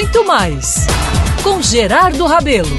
muito mais com Gerardo Rabelo.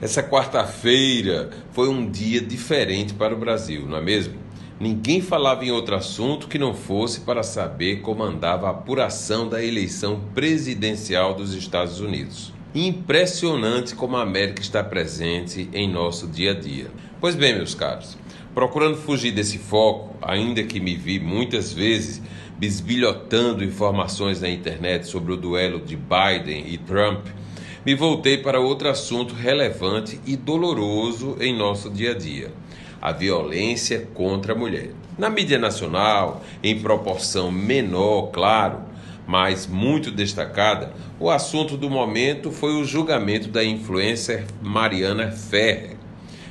Essa quarta-feira foi um dia diferente para o Brasil, não é mesmo? Ninguém falava em outro assunto que não fosse para saber como andava a apuração da eleição presidencial dos Estados Unidos. Impressionante como a América está presente em nosso dia a dia. Pois bem, meus caros, procurando fugir desse foco, ainda que me vi muitas vezes bisbilhotando informações na internet sobre o duelo de Biden e Trump, me voltei para outro assunto relevante e doloroso em nosso dia a dia: a violência contra a mulher. Na mídia nacional, em proporção menor, claro, mas muito destacada, o assunto do momento foi o julgamento da influencer Mariana Ferrer,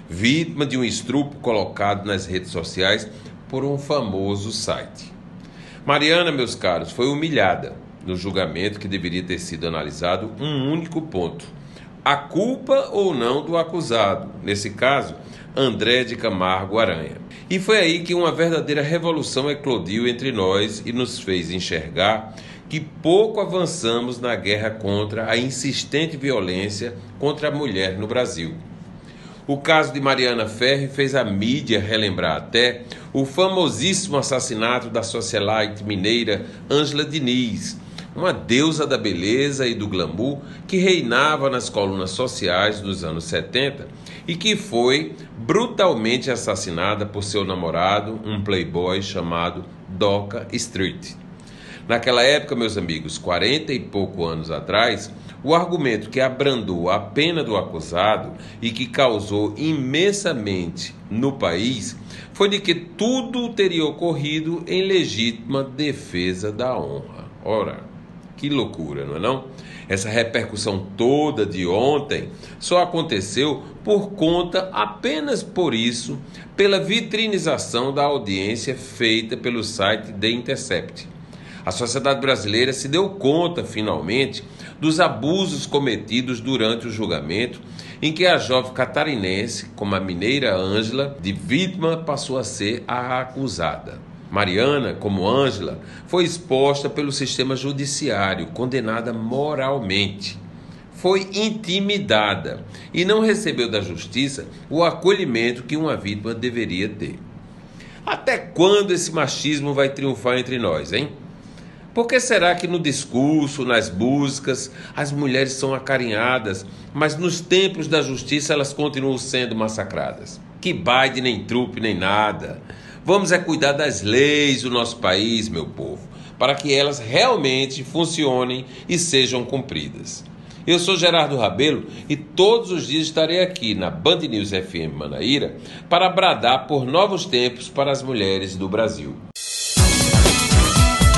vítima de um estrupo colocado nas redes sociais por um famoso site. Mariana, meus caros, foi humilhada no julgamento que deveria ter sido analisado um único ponto: a culpa ou não do acusado, nesse caso, André de Camargo Aranha. E foi aí que uma verdadeira revolução eclodiu entre nós e nos fez enxergar que pouco avançamos na guerra contra a insistente violência contra a mulher no Brasil. O caso de Mariana Ferri fez a mídia relembrar até o famosíssimo assassinato da socialite mineira Ângela Diniz, uma deusa da beleza e do glamour que reinava nas colunas sociais dos anos 70 e que foi brutalmente assassinada por seu namorado, um playboy chamado Doca Street. Naquela época, meus amigos, 40 e pouco anos atrás, o argumento que abrandou a pena do acusado e que causou imensamente no país foi de que tudo teria ocorrido em legítima defesa da honra. Ora, que loucura, não é não? Essa repercussão toda de ontem só aconteceu por conta, apenas por isso, pela vitrinização da audiência feita pelo site The Intercept. A sociedade brasileira se deu conta, finalmente, dos abusos cometidos durante o julgamento, em que a jovem catarinense, como a mineira Ângela, de vítima passou a ser a acusada. Mariana, como Ângela, foi exposta pelo sistema judiciário, condenada moralmente. Foi intimidada e não recebeu da justiça o acolhimento que uma vítima deveria ter. Até quando esse machismo vai triunfar entre nós, hein? Por que será que no discurso, nas músicas, as mulheres são acarinhadas, mas nos templos da justiça elas continuam sendo massacradas? Que baile, nem trupe, nem nada. Vamos é cuidar das leis do nosso país, meu povo, para que elas realmente funcionem e sejam cumpridas. Eu sou Gerardo Rabelo e todos os dias estarei aqui na Band News FM Manaíra para bradar por novos tempos para as mulheres do Brasil